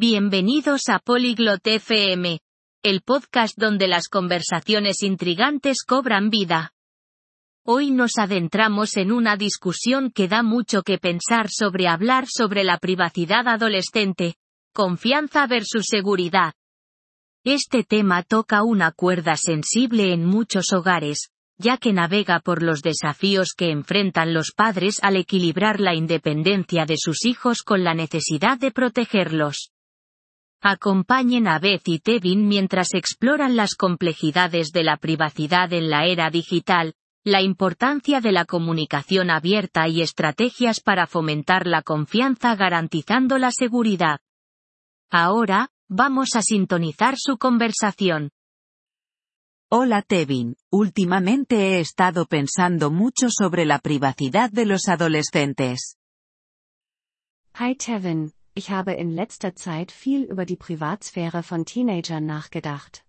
Bienvenidos a Polyglot FM, el podcast donde las conversaciones intrigantes cobran vida. Hoy nos adentramos en una discusión que da mucho que pensar sobre hablar sobre la privacidad adolescente, confianza versus seguridad. Este tema toca una cuerda sensible en muchos hogares, ya que navega por los desafíos que enfrentan los padres al equilibrar la independencia de sus hijos con la necesidad de protegerlos. Acompañen a Beth y Tevin mientras exploran las complejidades de la privacidad en la era digital, la importancia de la comunicación abierta y estrategias para fomentar la confianza garantizando la seguridad. Ahora, vamos a sintonizar su conversación. Hola Tevin, últimamente he estado pensando mucho sobre la privacidad de los adolescentes. Hi Tevin, ich habe in letzter Zeit viel über die Privatsphäre von Teenagern nachgedacht.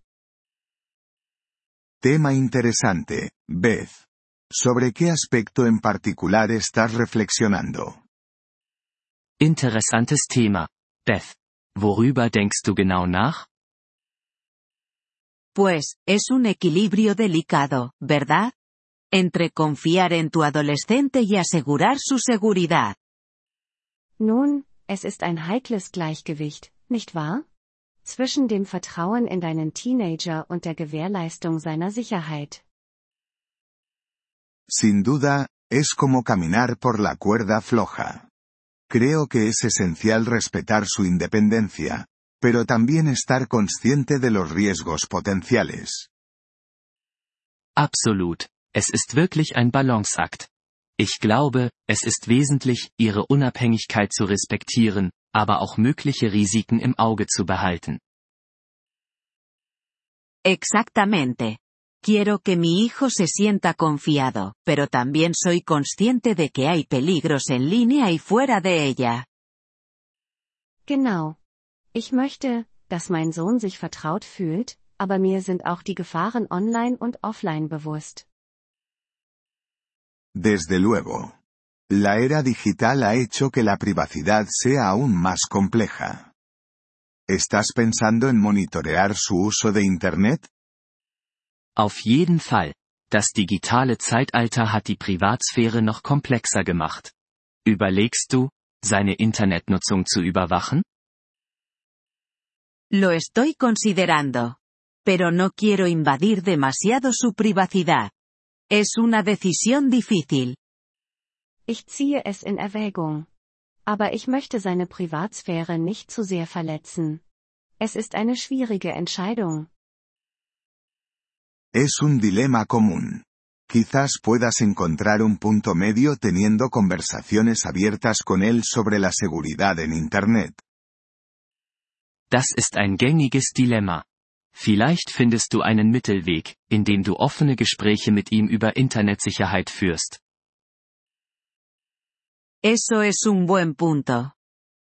Tema interesante, Beth. ¿Sobre qué aspecto en particular estás reflexionando? Interessantes Thema. Beth. Worüber denkst du genau nach? Pues, es un equilibrio delicado, ¿verdad? Entre confiar en tu adolescente y asegurar su seguridad. Nun, es ist ein heikles Gleichgewicht, nicht wahr? Zwischen dem Vertrauen in deinen Teenager und der Gewährleistung seiner Sicherheit. Sin duda, es como caminar por la cuerda floja. Creo que es esencial respetar su independencia, pero también estar consciente de los riesgos potenciales. Absolut. Es ist wirklich ein Balanceakt. Ich glaube, es ist wesentlich, ihre Unabhängigkeit zu respektieren, aber auch mögliche Risiken im Auge zu behalten. Exactamente. Quiero que mi hijo se sienta confiado, pero también soy consciente de que hay peligros en línea y fuera de ella. Genau. Ich möchte, dass mein Sohn sich vertraut fühlt, aber mir sind auch die Gefahren online und offline bewusst. Desde luego. La era digital ha hecho que la privacidad sea aún más compleja. ¿Estás pensando en monitorear su uso de Internet? Auf jeden Fall. Das digitale Zeitalter hat die Privatsphäre noch komplexer gemacht. Überlegst du, seine Internetnutzung zu überwachen? Lo estoy considerando. Pero no quiero invadir demasiado su privacidad. Es una decisión difícil. Ich ziehe es in Erwägung. Aber ich möchte seine Privatsphäre nicht zu sehr verletzen. Es ist eine schwierige Entscheidung. Es un dilema común. Quizás puedas encontrar un punto medio teniendo conversaciones abiertas con él sobre la seguridad en Internet. Das ist ein gängiges Dilemma. Vielleicht findest du einen Mittelweg, indem du offene Gespräche mit ihm über Internetsicherheit führst. Eso es un buen punto.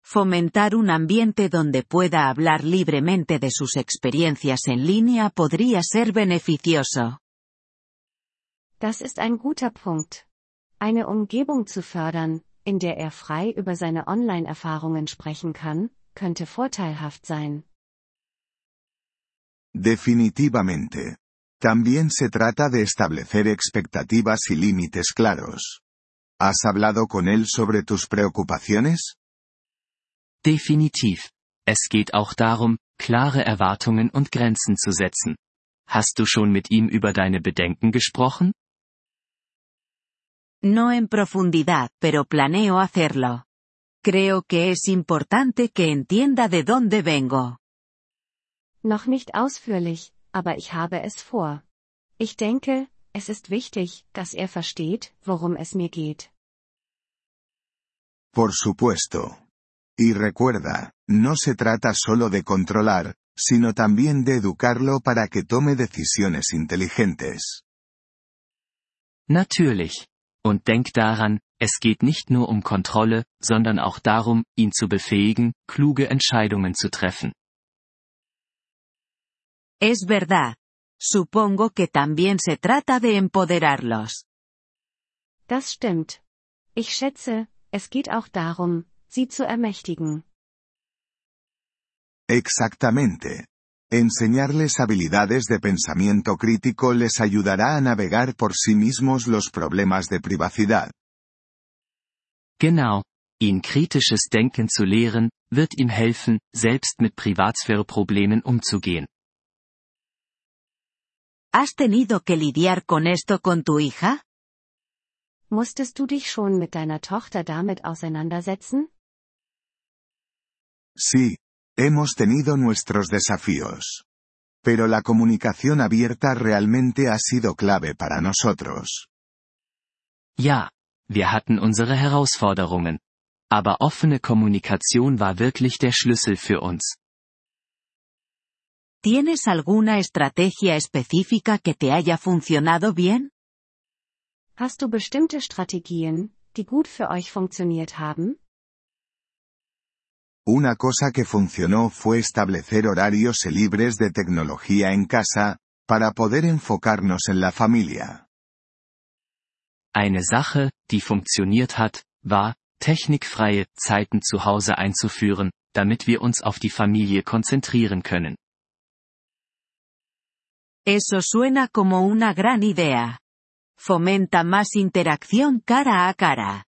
Fomentar un ambiente donde pueda hablar libremente de sus experiencias en línea podría ser beneficioso. Das ist ein guter Punkt. Eine Umgebung zu fördern, in der er frei über seine Online-Erfahrungen sprechen kann, könnte vorteilhaft sein. Definitivamente. También se trata de establecer expectativas y límites claros. ¿Has hablado con él sobre tus preocupaciones? Definitiv. Es geht auch darum, klare Erwartungen und Grenzen zu setzen. Hast du schon mit ihm über deine Bedenken gesprochen? No en profundidad, pero planeo hacerlo. Creo que es importante que entienda de dónde vengo. Noch nicht ausführlich, aber ich habe es vor. Ich denke, es ist wichtig, dass er versteht, worum es mir geht. Por supuesto. Y recuerda, no se trata solo de controlar, sino también de educarlo para que tome decisiones inteligentes. Natürlich. Und denk daran, es geht nicht nur um Kontrolle, sondern auch darum, ihn zu befähigen, kluge Entscheidungen zu treffen. Es verdad. Supongo que también se trata de empoderarlos. Das stimmt. Ich schätze, es geht auch darum, sie zu ermächtigen. Exactamente. Enseñarles habilidades de pensamiento crítico les ayudará a navegar por sí mismos los problemas de privacidad. Genau. Ihn kritisches Denken zu lehren, wird ihm helfen, selbst mit Privatsphäre-Problemen umzugehen. ¿Has tenido que lidiar con esto con tu hija? Musstest du dich schon mit deiner Tochter damit auseinandersetzen? Sí, hemos tenido nuestros desafíos. Pero la comunicación abierta realmente ha sido clave para nosotros. Ja, wir hatten unsere Herausforderungen. Aber offene Kommunikation war wirklich der Schlüssel für uns. ¿Tienes alguna estrategia específica que te haya funcionado bien? Hast du bestimmte Strategien, die gut für euch funktioniert haben? Una cosa que funcionó fue establecer horarios libres de tecnología en casa, para poder enfocarnos en la familia. Eine Sache, die funktioniert hat, war, technikfreie Zeiten zu Hause einzuführen, damit wir uns auf die Familie konzentrieren können. Eso suena como una gran idea. Fomenta más interacción cara a cara.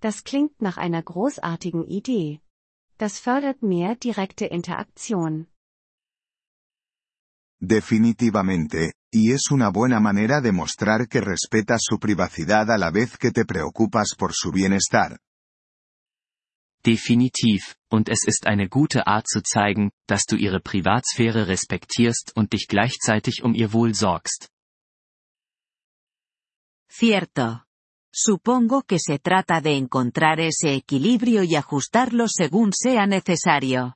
Das klingt nach einer großartigen Idee. Das fördert mehr direkte Interaktion. Definitivamente, y es una buena manera de mostrar que respetas su privacidad a la vez que te preocupas por su bienestar. Definitiv, und es ist eine gute Art zu zeigen, dass du ihre Privatsphäre respektierst und dich gleichzeitig um ihr Wohl sorgst. Cierto. Supongo que se trata de encontrar ese equilibrio y ajustarlo según sea necesario.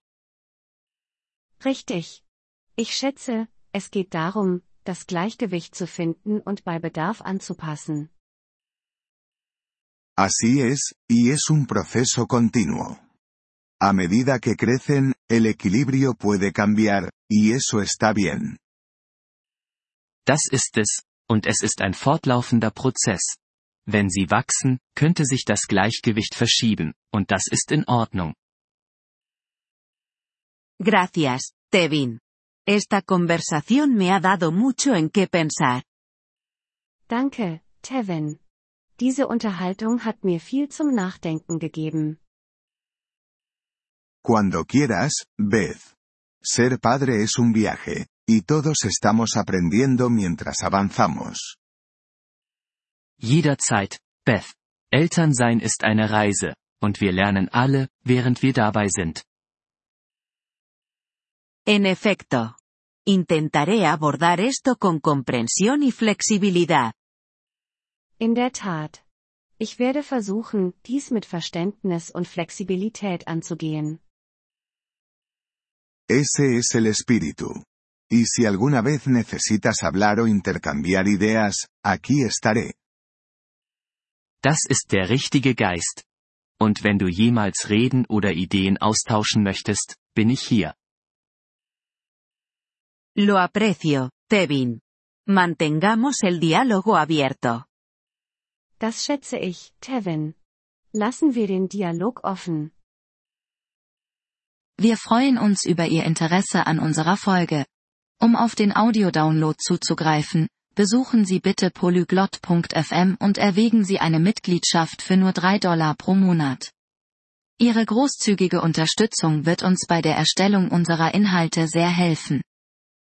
Richtig. Ich schätze, es geht darum, das Gleichgewicht zu finden und bei Bedarf anzupassen. Así es, y es un proceso continuo. A medida que crecen, el equilibrio puede cambiar, y eso está bien. Das ist es, und es ist ein fortlaufender Prozess. Wenn sie wachsen, könnte sich das Gleichgewicht verschieben, und das ist in Ordnung. Gracias, Tevin. Esta conversación me ha dado mucho en qué pensar. Danke, Tevin. Diese Unterhaltung hat mir viel zum Nachdenken gegeben. Cuando quieras, Beth. Ser padre es un viaje, y todos estamos aprendiendo mientras avanzamos. Jederzeit, Beth. Elternsein ist eine Reise, und wir lernen alle, während wir dabei sind. En efecto. Intentaré abordar esto con comprensión y flexibilidad. In der Tat. Ich werde versuchen, dies mit Verständnis und Flexibilität anzugehen. Ese es el espíritu. Y si alguna vez necesitas hablar o intercambiar ideas, aquí estaré. Das ist der richtige Geist. Und wenn du jemals reden oder Ideen austauschen möchtest, bin ich hier. Lo aprecio, Tevin. Mantengamos el diálogo abierto. Das schätze ich, Tevin. Lassen wir den Dialog offen. Wir freuen uns über Ihr Interesse an unserer Folge. Um auf den Audiodownload zuzugreifen, besuchen Sie bitte polyglot.fm und erwägen Sie eine Mitgliedschaft für nur 3 Dollar pro Monat. Ihre großzügige Unterstützung wird uns bei der Erstellung unserer Inhalte sehr helfen.